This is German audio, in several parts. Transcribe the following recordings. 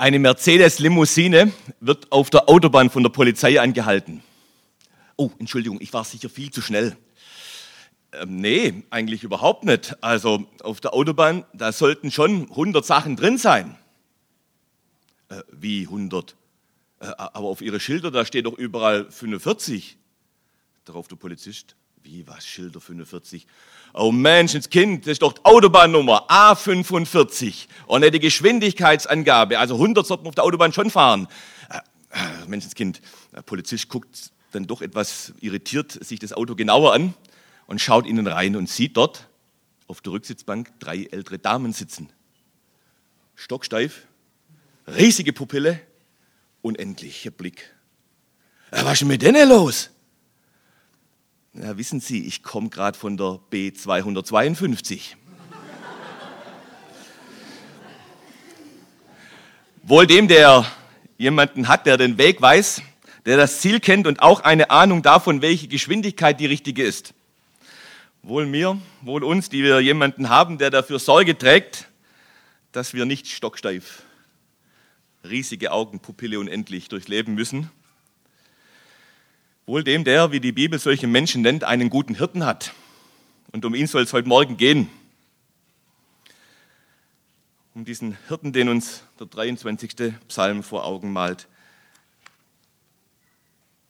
Eine Mercedes-Limousine wird auf der Autobahn von der Polizei angehalten. Oh, Entschuldigung, ich war sicher viel zu schnell. Ähm, nee, eigentlich überhaupt nicht. Also auf der Autobahn, da sollten schon 100 Sachen drin sein. Äh, wie 100? Äh, aber auf Ihre Schilder, da steht doch überall 45. Darauf der Polizist. Wie, was, Schilder 45? Oh Menschenskind, das ist doch die Autobahnnummer A45 und nicht die Geschwindigkeitsangabe. Also 100 sollte man auf der Autobahn schon fahren. Äh, äh, Menschenskind, der Polizist guckt dann doch etwas irritiert sich das Auto genauer an und schaut innen rein und sieht dort auf der Rücksitzbank drei ältere Damen sitzen. Stocksteif, riesige Pupille, unendlicher Blick. Äh, was ist denn mit denen los? Ja, wissen Sie, ich komme gerade von der B252. Wohl dem, der jemanden hat, der den Weg weiß, der das Ziel kennt und auch eine Ahnung davon, welche Geschwindigkeit die richtige ist. Wohl mir, wohl uns, die wir jemanden haben, der dafür Sorge trägt, dass wir nicht stocksteif, riesige Augen, Pupille unendlich durchleben müssen, Wohl dem, der, wie die Bibel solche Menschen nennt, einen guten Hirten hat. Und um ihn soll es heute Morgen gehen. Um diesen Hirten, den uns der 23. Psalm vor Augen malt.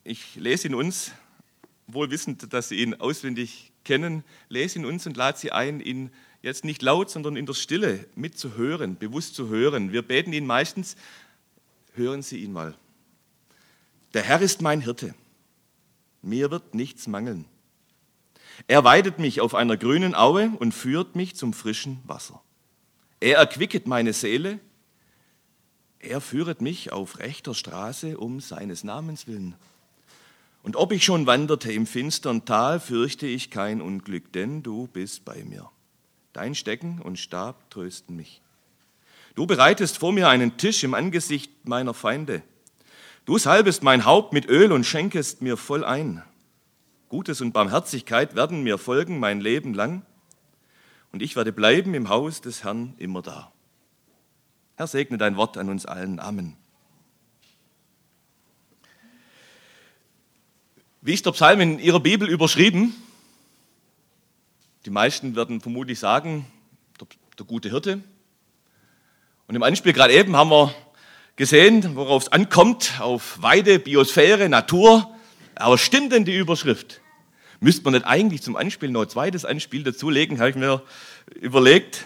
Ich lese ihn uns, wohl wissend, dass Sie ihn auswendig kennen, lese ihn uns und lade Sie ein, ihn jetzt nicht laut, sondern in der Stille mitzuhören, bewusst zu hören. Wir beten ihn meistens, hören Sie ihn mal. Der Herr ist mein Hirte. Mir wird nichts mangeln. Er weidet mich auf einer grünen Aue und führt mich zum frischen Wasser. Er erquicket meine Seele. Er führet mich auf rechter Straße um seines Namens willen. Und ob ich schon wanderte im finstern Tal, fürchte ich kein Unglück, denn du bist bei mir. Dein Stecken und Stab trösten mich. Du bereitest vor mir einen Tisch im Angesicht meiner Feinde. Du salbest mein Haupt mit Öl und schenkest mir voll ein. Gutes und Barmherzigkeit werden mir folgen mein Leben lang, und ich werde bleiben im Haus des Herrn immer da. Herr, segne dein Wort an uns allen. Amen. Wie ist der Psalm in Ihrer Bibel überschrieben? Die meisten werden vermutlich sagen, der, der gute Hirte. Und im Anspiel gerade eben haben wir gesehen, worauf es ankommt, auf Weide, Biosphäre, Natur. Aber stimmt denn die Überschrift? Müsste man nicht eigentlich zum Anspiel noch ein zweites Anspiel dazulegen, habe ich mir überlegt.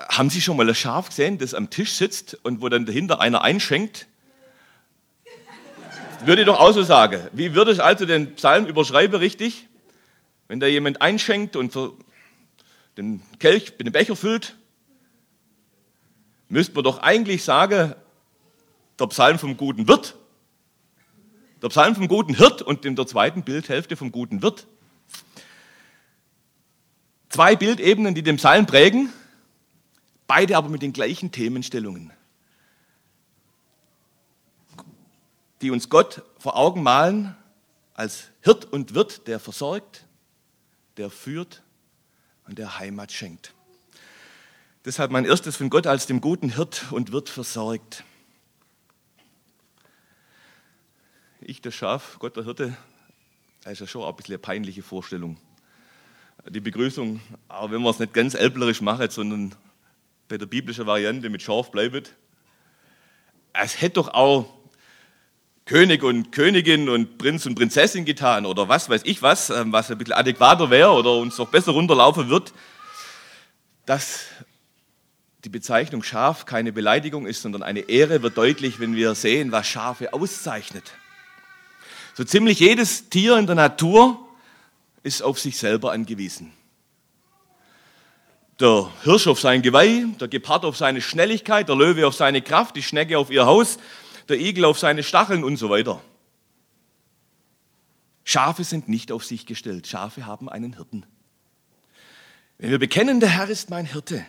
Haben Sie schon mal ein Schaf gesehen, das am Tisch sitzt und wo dann dahinter einer einschenkt? Würde ich doch auch so sagen. Wie würde ich also den Psalm überschreiben, richtig? Wenn da jemand einschenkt und den Kelch mit dem Becher füllt, müsste man doch eigentlich sagen, der Psalm vom guten Wirt. Der Psalm vom guten Hirt und in der zweiten Bildhälfte vom guten Wirt. Zwei Bildebenen, die den Psalm prägen, beide aber mit den gleichen Themenstellungen, die uns Gott vor Augen malen als Hirt und Wirt, der versorgt, der führt und der Heimat schenkt. Deshalb mein erstes von Gott als dem guten Hirt und wird versorgt. Ich, das Schaf, Gott, der Hirte, das ist ja schon ein bisschen eine peinliche Vorstellung. Die Begrüßung, auch wenn wir es nicht ganz elblerisch machen, sondern bei der biblischen Variante mit Schaf bleibt. Es hätte doch auch König und Königin und Prinz und Prinzessin getan oder was weiß ich was, ähm, was ein bisschen adäquater wäre oder uns noch besser runterlaufen wird. Das die Bezeichnung Schaf keine Beleidigung ist, sondern eine Ehre, wird deutlich, wenn wir sehen, was Schafe auszeichnet. So ziemlich jedes Tier in der Natur ist auf sich selber angewiesen. Der Hirsch auf sein Geweih, der Gepard auf seine Schnelligkeit, der Löwe auf seine Kraft, die Schnecke auf ihr Haus, der Igel auf seine Stacheln und so weiter. Schafe sind nicht auf sich gestellt. Schafe haben einen Hirten. Wenn wir bekennen, der Herr ist mein Hirte,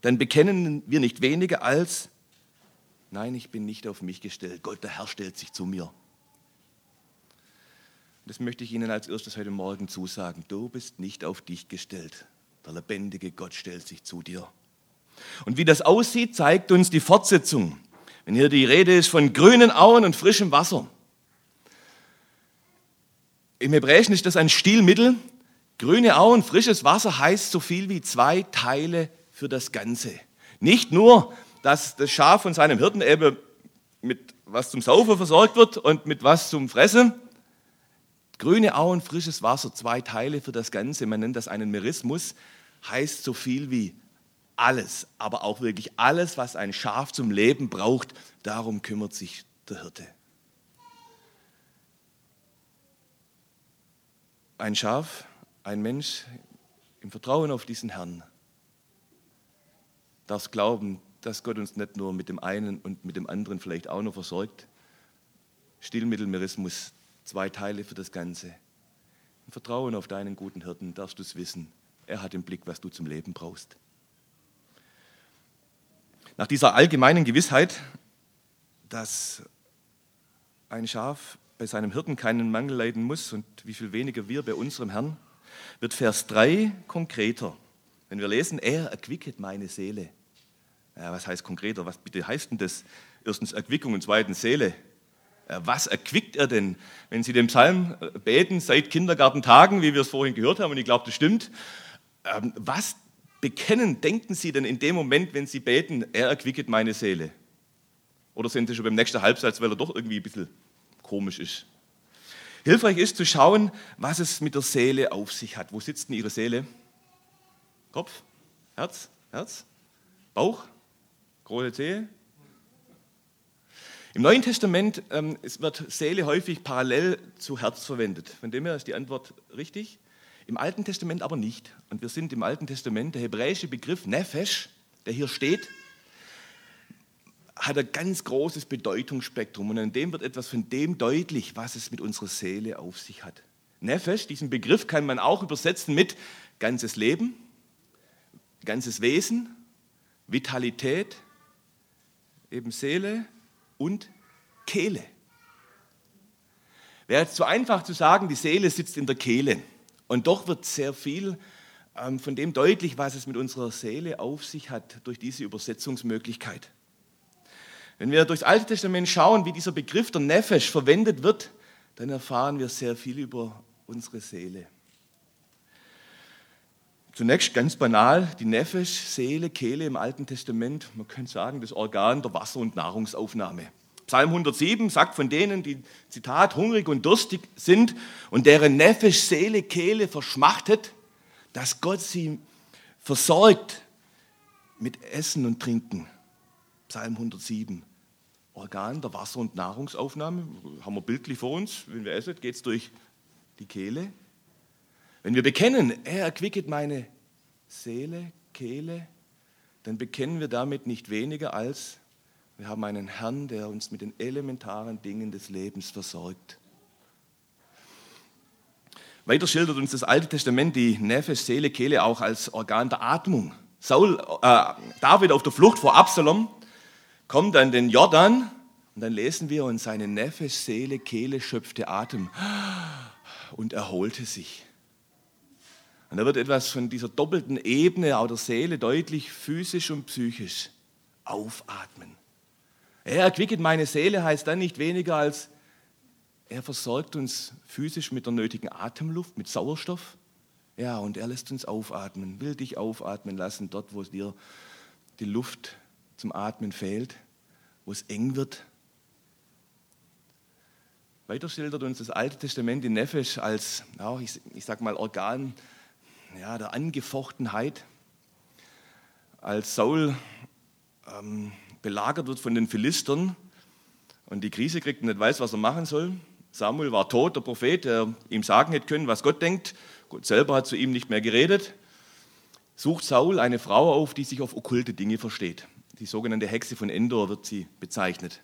dann bekennen wir nicht weniger als, nein, ich bin nicht auf mich gestellt, Gott, der Herr stellt sich zu mir. Das möchte ich Ihnen als erstes heute Morgen zusagen. Du bist nicht auf dich gestellt. Der lebendige Gott stellt sich zu dir. Und wie das aussieht, zeigt uns die Fortsetzung. Wenn hier die Rede ist von grünen Auen und frischem Wasser. Im Hebräischen ist das ein Stilmittel. Grüne Auen, frisches Wasser heißt so viel wie zwei Teile für das Ganze. Nicht nur, dass das Schaf von seinem Hirten eben mit was zum Saufen versorgt wird und mit was zum Fressen. Grüne Auen, frisches Wasser, zwei Teile für das Ganze. Man nennt das einen Merismus. Heißt so viel wie alles, aber auch wirklich alles, was ein Schaf zum Leben braucht. Darum kümmert sich der Hirte. Ein Schaf, ein Mensch im Vertrauen auf diesen Herrn darf glauben, dass Gott uns nicht nur mit dem einen und mit dem anderen vielleicht auch noch versorgt. Stillmittelmerismus, zwei Teile für das Ganze. Im Vertrauen auf deinen guten Hirten darfst du es wissen. Er hat im Blick, was du zum Leben brauchst. Nach dieser allgemeinen Gewissheit, dass ein Schaf bei seinem Hirten keinen Mangel leiden muss und wie viel weniger wir bei unserem Herrn, wird Vers 3 konkreter. Wenn wir lesen, er erquicket meine Seele. Ja, was heißt konkreter? Was bitte heißt denn das? Erstens Erquickung und zweitens Seele. Was erquickt er denn? Wenn Sie den Psalm äh, beten seit Kindergartentagen, wie wir es vorhin gehört haben, und ich glaube, das stimmt, ähm, was bekennen, denken Sie denn in dem Moment, wenn Sie beten, er erquicket meine Seele? Oder sind Sie schon beim nächsten Halbsatz, weil er doch irgendwie ein bisschen komisch ist? Hilfreich ist zu schauen, was es mit der Seele auf sich hat. Wo sitzt denn Ihre Seele? Kopf? Herz? Herz? Bauch? Große Zehe? Im Neuen Testament ähm, wird Seele häufig parallel zu Herz verwendet. Von dem her ist die Antwort richtig. Im Alten Testament aber nicht. Und wir sind im Alten Testament, der hebräische Begriff Nefesh, der hier steht, hat ein ganz großes Bedeutungsspektrum. Und in dem wird etwas von dem deutlich, was es mit unserer Seele auf sich hat. Nefesh, diesen Begriff kann man auch übersetzen mit ganzes Leben, ganzes Wesen, Vitalität, eben Seele und Kehle. Wäre jetzt zu einfach zu sagen, die Seele sitzt in der Kehle. Und doch wird sehr viel ähm, von dem deutlich, was es mit unserer Seele auf sich hat durch diese Übersetzungsmöglichkeit. Wenn wir durchs Alte Testament schauen, wie dieser Begriff der Nefesh verwendet wird, dann erfahren wir sehr viel über unsere Seele. Zunächst ganz banal, die Nefesh, Seele, Kehle im Alten Testament, man könnte sagen, das Organ der Wasser- und Nahrungsaufnahme. Psalm 107 sagt von denen, die, Zitat, hungrig und durstig sind und deren Nefesh, Seele, Kehle verschmachtet, dass Gott sie versorgt mit Essen und Trinken. Psalm 107. Organ der Wasser- und Nahrungsaufnahme, haben wir bildlich vor uns, wenn wir essen, geht es durch die Kehle. Wenn wir bekennen, er erquicket meine Seele, Kehle, dann bekennen wir damit nicht weniger als, wir haben einen Herrn, der uns mit den elementaren Dingen des Lebens versorgt. Weiter schildert uns das Alte Testament die Nefesh, Seele, Kehle auch als Organ der Atmung. Saul, äh, David auf der Flucht vor Absalom kommt an den Jordan und dann lesen wir, und seine Nefesh, Seele, Kehle schöpfte Atem und erholte sich. Und da wird etwas von dieser doppelten Ebene auch der Seele deutlich, physisch und psychisch. Aufatmen. Er erquicket meine Seele heißt dann nicht weniger als, er versorgt uns physisch mit der nötigen Atemluft, mit Sauerstoff. Ja, und er lässt uns aufatmen, will dich aufatmen lassen, dort, wo dir die Luft zum Atmen fehlt, wo es eng wird. Weiter schildert uns das Alte Testament in Nefesh als, ja, ich, ich sag mal, Organ ja, der Angefochtenheit. Als Saul ähm, belagert wird von den Philistern und die Krise kriegt und nicht weiß, was er machen soll. Samuel war tot, der Prophet, der ihm sagen hätte können, was Gott denkt. Gott selber hat zu ihm nicht mehr geredet. Sucht Saul eine Frau auf, die sich auf okkulte Dinge versteht. Die sogenannte Hexe von Endor wird sie bezeichnet.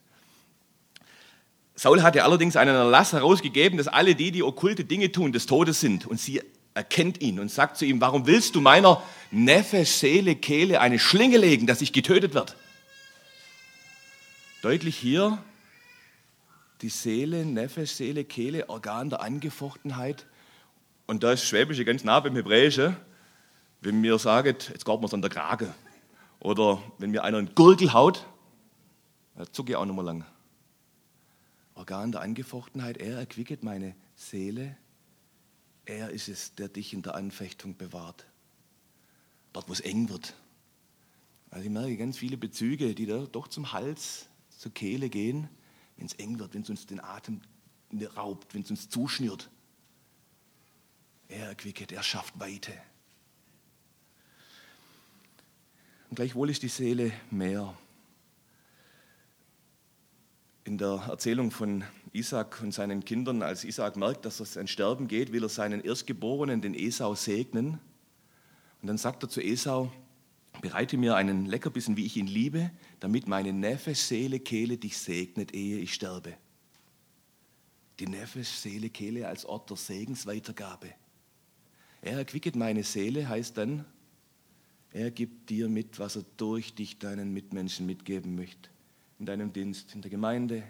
Saul hatte allerdings einen Erlass herausgegeben, dass alle die, die okkulte Dinge tun, des Todes sind. Und sie erkennt ihn und sagt zu ihm, warum willst du meiner Neffe, Seele, Kehle eine Schlinge legen, dass ich getötet wird? Deutlich hier die Seele, Neffe, Seele, Kehle, Organ der Angefochtenheit. Und da ist Schwäbische ganz nah beim Hebräischen. Wenn mir sagt, jetzt geht man es an der Krage Oder wenn mir einer einen Gurgel haut, da zucke ich auch noch mal lang. Organ der Angefochtenheit, er erquicket meine Seele. Er ist es, der dich in der Anfechtung bewahrt. Dort, wo es eng wird. Also ich merke ganz viele Bezüge, die da doch zum Hals, zur Kehle gehen, wenn es eng wird, wenn es uns den Atem raubt, wenn es uns zuschnürt. Er erquicket, er schafft Weite. Und gleichwohl ist die Seele mehr. In der Erzählung von Isaac und seinen Kindern, als Isaac merkt, dass es ein Sterben geht, will er seinen Erstgeborenen, den Esau, segnen. Und dann sagt er zu Esau, bereite mir einen Leckerbissen, wie ich ihn liebe, damit meine Neffe, Seele, Kehle dich segnet, ehe ich sterbe. Die Neffe, Seele, Kehle als Ort der Segensweitergabe. Er erquicket meine Seele, heißt dann, er gibt dir mit, was er durch dich deinen Mitmenschen mitgeben möchte. In deinem Dienst, in der Gemeinde,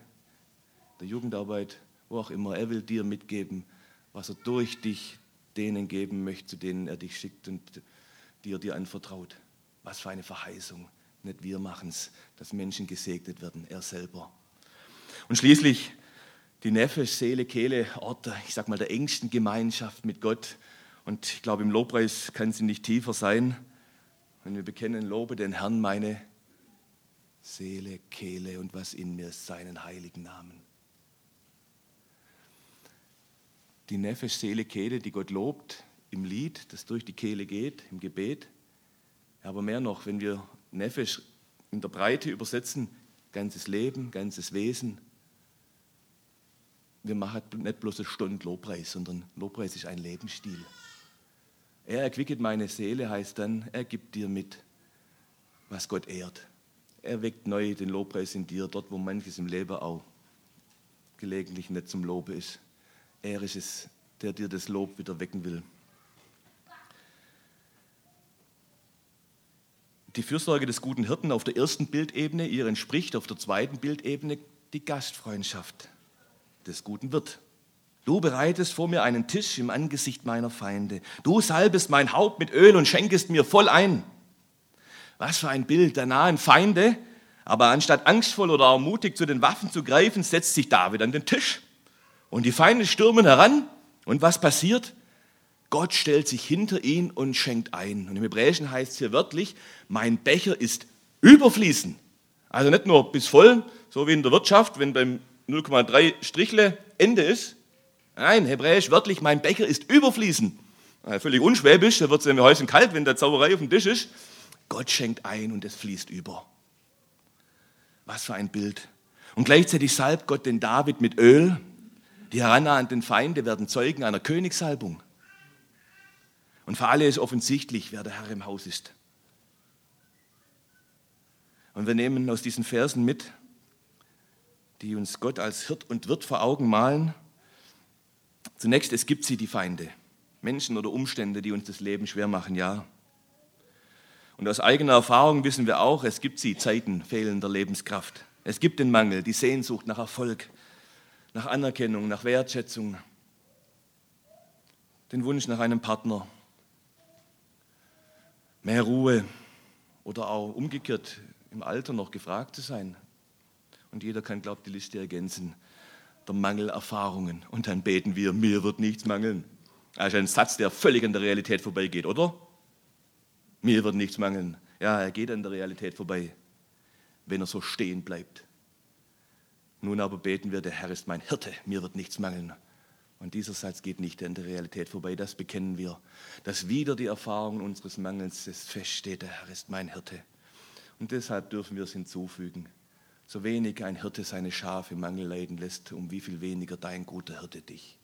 der Jugendarbeit, wo auch immer. Er will dir mitgeben, was er durch dich denen geben möchte, zu denen er dich schickt und dir dir anvertraut. Was für eine Verheißung. Nicht wir machen es, dass Menschen gesegnet werden, er selber. Und schließlich die Neffe, Seele, Kehle, Orte, ich sag mal, der engsten Gemeinschaft mit Gott. Und ich glaube, im Lobpreis kann sie nicht tiefer sein, wenn wir bekennen, lobe den Herrn meine Seele, Kehle und was in mir seinen heiligen Namen. Die Neffe, Seele, Kehle, die Gott lobt im Lied, das durch die Kehle geht, im Gebet. Aber mehr noch, wenn wir Nefesh in der Breite übersetzen, ganzes Leben, ganzes Wesen. Wir machen nicht bloß eine Stunde Lobpreis, sondern Lobpreis ist ein Lebensstil. Er erquicket meine Seele, heißt dann, er gibt dir mit, was Gott ehrt. Er weckt neu den Lobpreis in dir, dort wo manches im Leben auch gelegentlich nicht zum Lobe ist. Er ist es, der dir das Lob wieder wecken will. Die Fürsorge des guten Hirten auf der ersten Bildebene, ihr entspricht auf der zweiten Bildebene die Gastfreundschaft des guten Wirt. Du bereitest vor mir einen Tisch im Angesicht meiner Feinde. Du salbest mein Haupt mit Öl und schenkest mir voll ein. Was für ein Bild der nahen Feinde. Aber anstatt angstvoll oder ermutigt zu den Waffen zu greifen, setzt sich David an den Tisch. Und die Feinde stürmen heran. Und was passiert? Gott stellt sich hinter ihn und schenkt ein. Und im Hebräischen heißt es hier wörtlich, mein Becher ist überfließen. Also nicht nur bis voll, so wie in der Wirtschaft, wenn beim 0,3 Strichle Ende ist, Nein, hebräisch wörtlich, mein Becher ist überfließen. Völlig unschwäbisch, da wird es ja häuschen kalt, wenn der Zauberei auf dem Tisch ist. Gott schenkt ein und es fließt über. Was für ein Bild. Und gleichzeitig salbt Gott den David mit Öl. Die herannahenden Feinde werden Zeugen einer Königssalbung. Und für alle ist offensichtlich, wer der Herr im Haus ist. Und wir nehmen aus diesen Versen mit, die uns Gott als Hirt und Wirt vor Augen malen, Zunächst, es gibt sie, die Feinde. Menschen oder Umstände, die uns das Leben schwer machen, ja. Und aus eigener Erfahrung wissen wir auch, es gibt sie, Zeiten fehlender Lebenskraft. Es gibt den Mangel, die Sehnsucht nach Erfolg, nach Anerkennung, nach Wertschätzung, den Wunsch nach einem Partner, mehr Ruhe oder auch umgekehrt im Alter noch gefragt zu sein. Und jeder kann, glaubt, die Liste ergänzen der Mangelerfahrungen. Und dann beten wir, mir wird nichts mangeln. Also ein Satz, der völlig an der Realität vorbeigeht, oder? Mir wird nichts mangeln. Ja, er geht an der Realität vorbei, wenn er so stehen bleibt. Nun aber beten wir, der Herr ist mein Hirte, mir wird nichts mangeln. Und dieser Satz geht nicht an der Realität vorbei, das bekennen wir. Dass wieder die Erfahrung unseres Mangels feststeht, der Herr ist mein Hirte. Und deshalb dürfen wir es hinzufügen. So wenig ein Hirte seine Schafe Mangel leiden lässt, um wie viel weniger dein guter Hirte dich.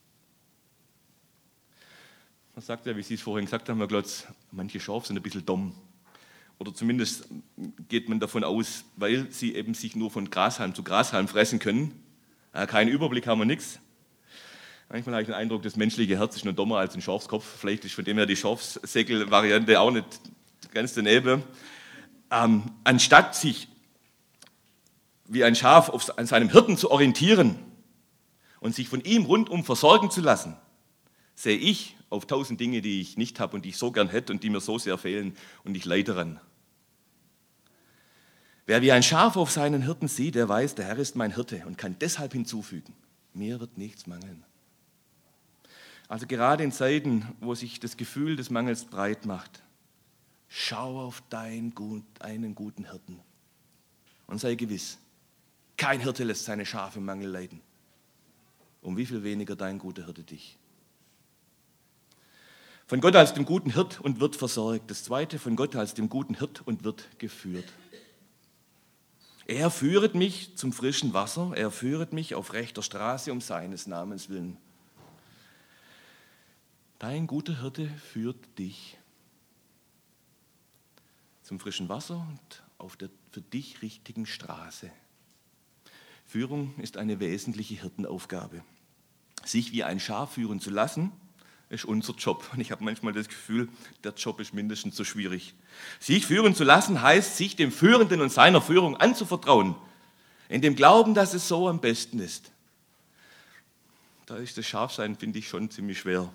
Man sagt ja, wie Sie es vorhin gesagt haben, Herr Glotz, manche Schafe sind ein bisschen dumm. Oder zumindest geht man davon aus, weil sie eben sich nur von Grashalm zu Grashalm fressen können. Keinen Überblick haben wir nichts. Manchmal habe ich den Eindruck, das menschliche Herz ist nur dummer als ein Schafskopf. Vielleicht ist von dem her die Schafsäckel-Variante auch nicht ganz daneben. Ähm, anstatt sich wie ein Schaf auf, an seinem Hirten zu orientieren und sich von ihm rundum versorgen zu lassen, sehe ich auf tausend Dinge, die ich nicht habe und die ich so gern hätte und die mir so sehr fehlen und ich leide daran. Wer wie ein Schaf auf seinen Hirten sieht, der weiß, der Herr ist mein Hirte und kann deshalb hinzufügen, mir wird nichts mangeln. Also gerade in Zeiten, wo sich das Gefühl des Mangels breit macht, schau auf deinen einen guten Hirten und sei gewiss, kein Hirte lässt seine Schafe im Mangel leiden. Um wie viel weniger dein guter Hirte dich. Von Gott als dem guten Hirt und wird versorgt. Das zweite, von Gott als dem guten Hirt und wird geführt. Er führet mich zum frischen Wasser, er führet mich auf rechter Straße um seines Namens willen. Dein guter Hirte führt dich zum frischen Wasser und auf der für dich richtigen Straße. Führung ist eine wesentliche Hirtenaufgabe. Sich wie ein Schaf führen zu lassen, ist unser Job. Und ich habe manchmal das Gefühl, der Job ist mindestens so schwierig. Sich führen zu lassen heißt, sich dem Führenden und seiner Führung anzuvertrauen. In dem Glauben, dass es so am besten ist. Da ist das Schafsein, finde ich, schon ziemlich schwer.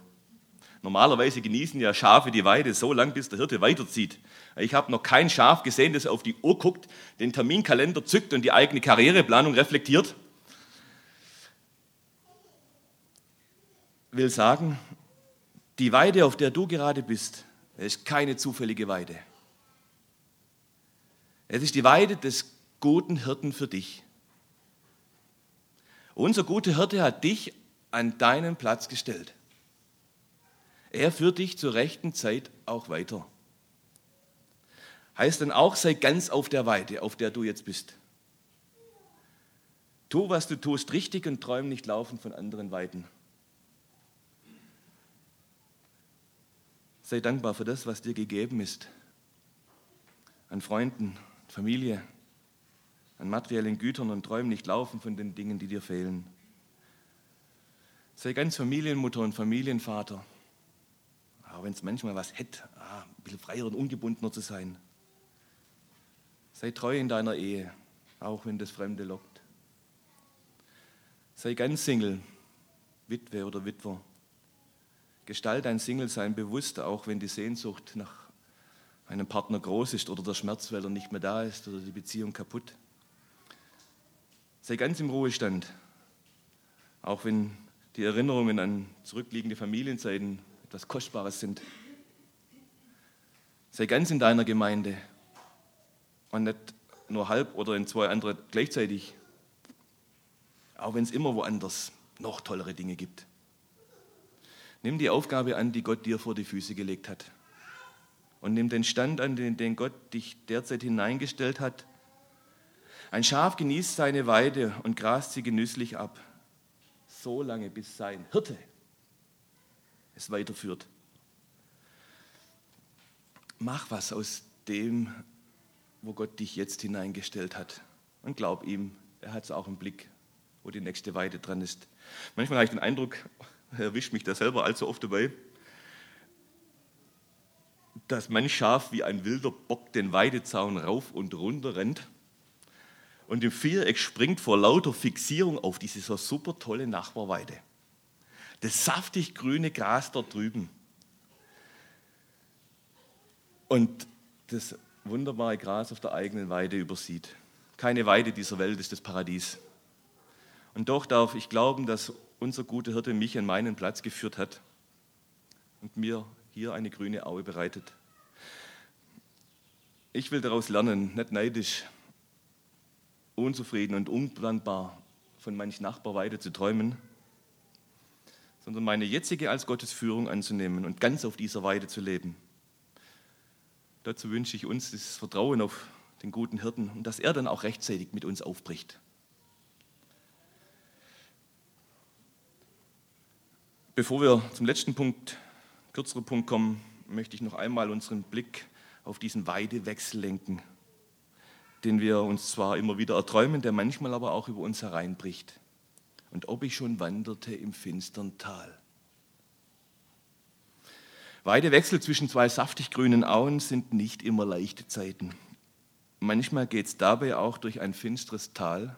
Normalerweise genießen ja Schafe die Weide so lang, bis der Hirte weiterzieht. Ich habe noch kein Schaf gesehen, das auf die Uhr guckt, den Terminkalender zückt und die eigene Karriereplanung reflektiert. Will sagen, die Weide, auf der du gerade bist, ist keine zufällige Weide. Es ist die Weide des guten Hirten für dich. Unser guter Hirte hat dich an deinen Platz gestellt. Er führt dich zur rechten Zeit auch weiter. Heißt dann auch, sei ganz auf der Weide, auf der du jetzt bist. Tu, was du tust, richtig und träum nicht laufen von anderen Weiden. Sei dankbar für das, was dir gegeben ist. An Freunden, Familie, an materiellen Gütern und träum nicht laufen von den Dingen, die dir fehlen. Sei ganz Familienmutter und Familienvater, auch wenn es manchmal was hätte, ah, ein bisschen freier und ungebundener zu sein. Sei treu in deiner Ehe, auch wenn das Fremde lockt. Sei ganz Single, Witwe oder Witwer. Gestalt dein Single-Sein bewusst, auch wenn die Sehnsucht nach einem Partner groß ist oder der Schmerz, weil er nicht mehr da ist oder die Beziehung kaputt. Sei ganz im Ruhestand, auch wenn die Erinnerungen an zurückliegende Familienzeiten etwas Kostbares sind. Sei ganz in deiner Gemeinde und nicht nur halb oder in zwei andere gleichzeitig, auch wenn es immer woanders noch tollere Dinge gibt. Nimm die Aufgabe an, die Gott dir vor die Füße gelegt hat. Und nimm den Stand an, den, den Gott dich derzeit hineingestellt hat. Ein Schaf genießt seine Weide und grast sie genüsslich ab, so lange bis sein Hirte es weiterführt. Mach was aus dem, wo Gott dich jetzt hineingestellt hat. Und glaub ihm, er hat es auch im Blick, wo die nächste Weide dran ist. Manchmal habe ich den Eindruck, erwischt mich da selber allzu oft dabei, dass manch Schaf wie ein wilder Bock den Weidezaun rauf und runter rennt und im Viereck springt vor lauter Fixierung auf diese so super tolle Nachbarweide. Das saftig grüne Gras dort drüben. Und das wunderbare Gras auf der eigenen Weide übersieht. Keine Weide dieser Welt ist das Paradies. Und doch darf ich glauben, dass unser guter Hirte mich an meinen Platz geführt hat und mir hier eine grüne Aue bereitet. Ich will daraus lernen, nicht neidisch, unzufrieden und unplanbar von manch Nachbarweide zu träumen, sondern meine jetzige als Gottes Führung anzunehmen und ganz auf dieser Weide zu leben. Dazu wünsche ich uns das Vertrauen auf den guten Hirten und dass er dann auch rechtzeitig mit uns aufbricht. Bevor wir zum letzten Punkt, kürzeren Punkt kommen, möchte ich noch einmal unseren Blick auf diesen Weidewechsel lenken, den wir uns zwar immer wieder erträumen, der manchmal aber auch über uns hereinbricht. Und ob ich schon wanderte im finstern Tal. Weidewechsel zwischen zwei saftig grünen Auen sind nicht immer leichte Zeiten. Manchmal geht es dabei auch durch ein finsteres Tal,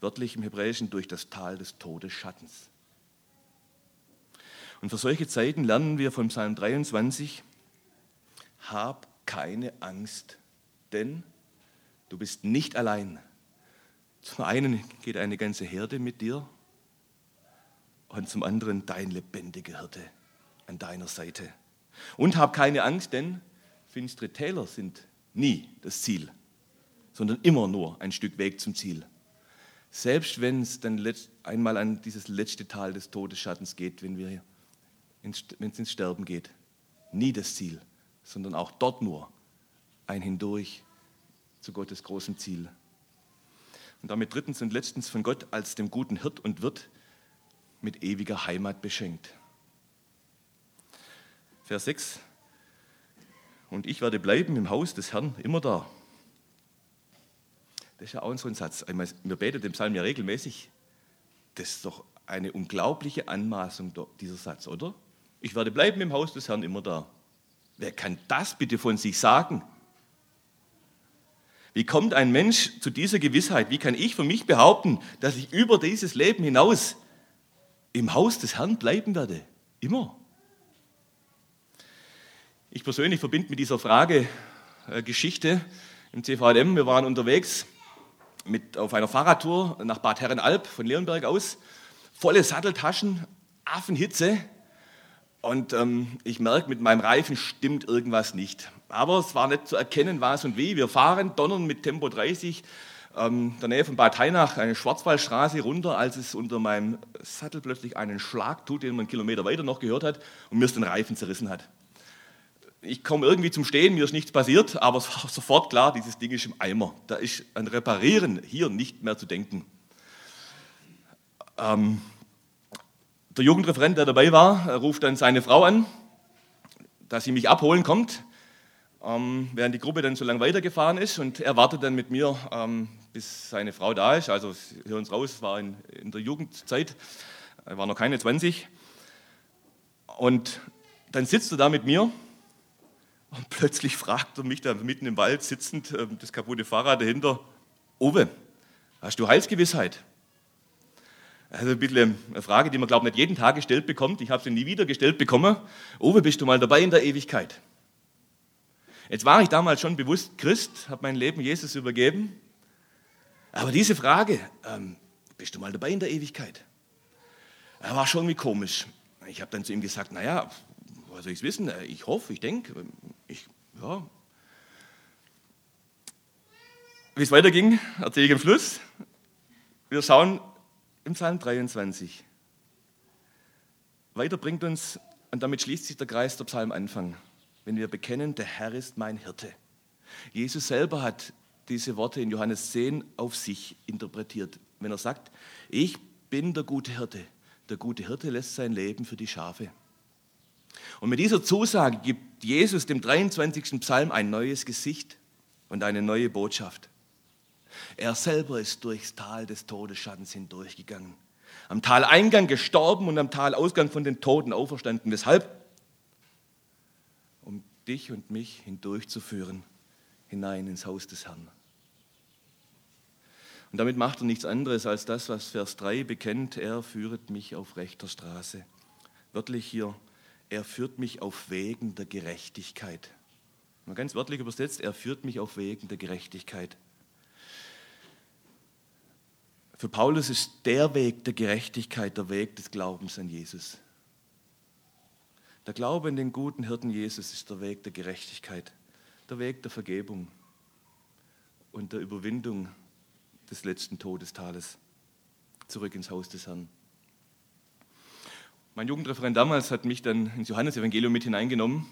wörtlich im Hebräischen durch das Tal des Todesschattens. Und für solche Zeiten lernen wir vom Psalm 23, hab keine Angst, denn Du bist nicht allein. Zum einen geht eine ganze Herde mit dir und zum anderen dein lebendiger Hirte an deiner Seite. Und hab keine Angst, denn finstere Täler sind nie das Ziel, sondern immer nur ein Stück Weg zum Ziel. Selbst wenn es dann einmal an dieses letzte Tal des Todesschattens geht, wenn, wir ins, wenn es ins Sterben geht, nie das Ziel, sondern auch dort nur ein Hindurch zu Gottes großem Ziel. Und damit drittens und letztens von Gott als dem guten Hirt und Wirt mit ewiger Heimat beschenkt. Vers 6. Und ich werde bleiben im Haus des Herrn immer da. Das ist ja auch so ein Satz. Wir beten den Psalm ja regelmäßig. Das ist doch eine unglaubliche Anmaßung, dieser Satz, oder? Ich werde bleiben im Haus des Herrn immer da. Wer kann das bitte von sich sagen? Wie kommt ein Mensch zu dieser Gewissheit? Wie kann ich für mich behaupten, dass ich über dieses Leben hinaus im Haus des Herrn bleiben werde? Immer. Ich persönlich verbinde mit dieser Frage äh, Geschichte im CVM. Wir waren unterwegs mit, auf einer Fahrradtour nach Bad Herrenalb von Leonberg aus. Volle Satteltaschen, Affenhitze. Und ähm, ich merke, mit meinem Reifen stimmt irgendwas nicht. Aber es war nicht zu erkennen, was und wie. Wir fahren, donnern mit Tempo 30 ähm, der Nähe von Bad Hainach eine Schwarzwaldstraße runter, als es unter meinem Sattel plötzlich einen Schlag tut, den man einen Kilometer weiter noch gehört hat und mir es den Reifen zerrissen hat. Ich komme irgendwie zum Stehen, mir ist nichts passiert, aber es war sofort klar, dieses Ding ist im Eimer. Da ist an Reparieren hier nicht mehr zu denken. Ähm, der Jugendreferent, der dabei war, ruft dann seine Frau an, dass sie mich abholen kommt, ähm, während die Gruppe dann so lange weitergefahren ist. Und er wartet dann mit mir, ähm, bis seine Frau da ist. Also, hören uns raus, war in, in der Jugendzeit, er war noch keine 20. Und dann sitzt er da mit mir und plötzlich fragt er mich da mitten im Wald sitzend, ähm, das kaputte Fahrrad dahinter, Uwe, hast du Heilsgewissheit? Also ein bisschen eine Frage, die man, glaube ich, nicht jeden Tag gestellt bekommt. Ich habe sie nie wieder gestellt bekommen. Uwe, bist du mal dabei in der Ewigkeit? Jetzt war ich damals schon bewusst Christ, habe mein Leben Jesus übergeben. Aber diese Frage, ähm, bist du mal dabei in der Ewigkeit? war schon irgendwie komisch. Ich habe dann zu ihm gesagt, naja, was soll ich wissen? Ich hoffe, ich denke, ich, ja. Wie es weiterging, erzähle ich am Schluss. Wir schauen im Psalm 23. Weiter bringt uns, und damit schließt sich der Kreis der Psalmanfang, wenn wir bekennen, der Herr ist mein Hirte. Jesus selber hat diese Worte in Johannes 10 auf sich interpretiert, wenn er sagt, ich bin der gute Hirte. Der gute Hirte lässt sein Leben für die Schafe. Und mit dieser Zusage gibt Jesus dem 23. Psalm ein neues Gesicht und eine neue Botschaft. Er selber ist durchs Tal des Todesschattens hindurchgegangen. Am Taleingang gestorben und am Talausgang von den Toten auferstanden. Weshalb? Um dich und mich hindurchzuführen, hinein ins Haus des Herrn. Und damit macht er nichts anderes als das, was Vers 3 bekennt. Er führet mich auf rechter Straße. Wörtlich hier, er führt mich auf Wegen der Gerechtigkeit. Mal ganz wörtlich übersetzt, er führt mich auf Wegen der Gerechtigkeit. Für Paulus ist der Weg der Gerechtigkeit der Weg des Glaubens an Jesus. Der Glaube an den guten Hirten Jesus ist der Weg der Gerechtigkeit, der Weg der Vergebung und der Überwindung des letzten Todestales zurück ins Haus des Herrn. Mein Jugendreferent damals hat mich dann ins Johannesevangelium mit hineingenommen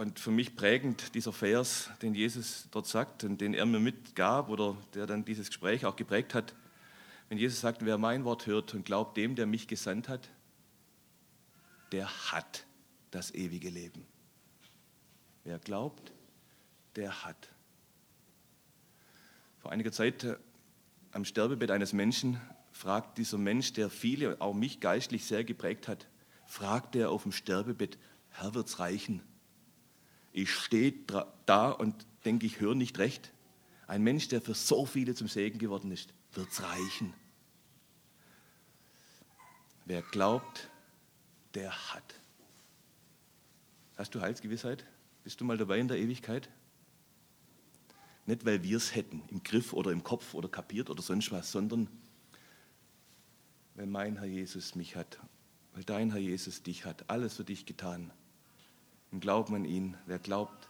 und für mich prägend dieser Vers, den Jesus dort sagt und den er mir mitgab oder der dann dieses Gespräch auch geprägt hat. Wenn Jesus sagt, wer mein Wort hört und glaubt dem, der mich gesandt hat, der hat das ewige Leben. Wer glaubt, der hat. Vor einiger Zeit äh, am Sterbebett eines Menschen fragt dieser Mensch, der viele, auch mich geistlich sehr geprägt hat, fragt er auf dem Sterbebett, Herr, wird's reichen? Ich stehe da und denke, ich höre nicht recht. Ein Mensch, der für so viele zum Segen geworden ist, wird es reichen. Wer glaubt, der hat. Hast du Heilsgewissheit? Bist du mal dabei in der Ewigkeit? Nicht, weil wir es hätten, im Griff oder im Kopf oder kapiert oder sonst was, sondern weil mein Herr Jesus mich hat, weil dein Herr Jesus dich hat, alles für dich getan. Und glauben an ihn. Wer glaubt,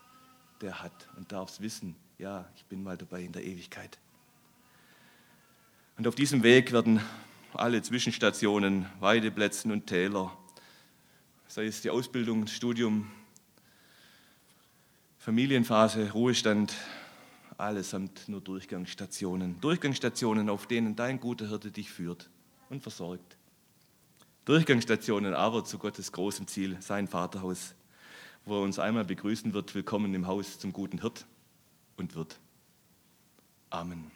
der hat und darf es wissen. Ja, ich bin mal dabei in der Ewigkeit. Und auf diesem Weg werden alle Zwischenstationen, Weideplätzen und Täler, sei es die Ausbildung, Studium, Familienphase, Ruhestand, allesamt nur Durchgangsstationen. Durchgangsstationen, auf denen dein guter Hirte dich führt und versorgt. Durchgangsstationen aber zu Gottes großem Ziel, sein Vaterhaus, wo er uns einmal begrüßen wird, willkommen im Haus zum guten Hirt und wird. Amen.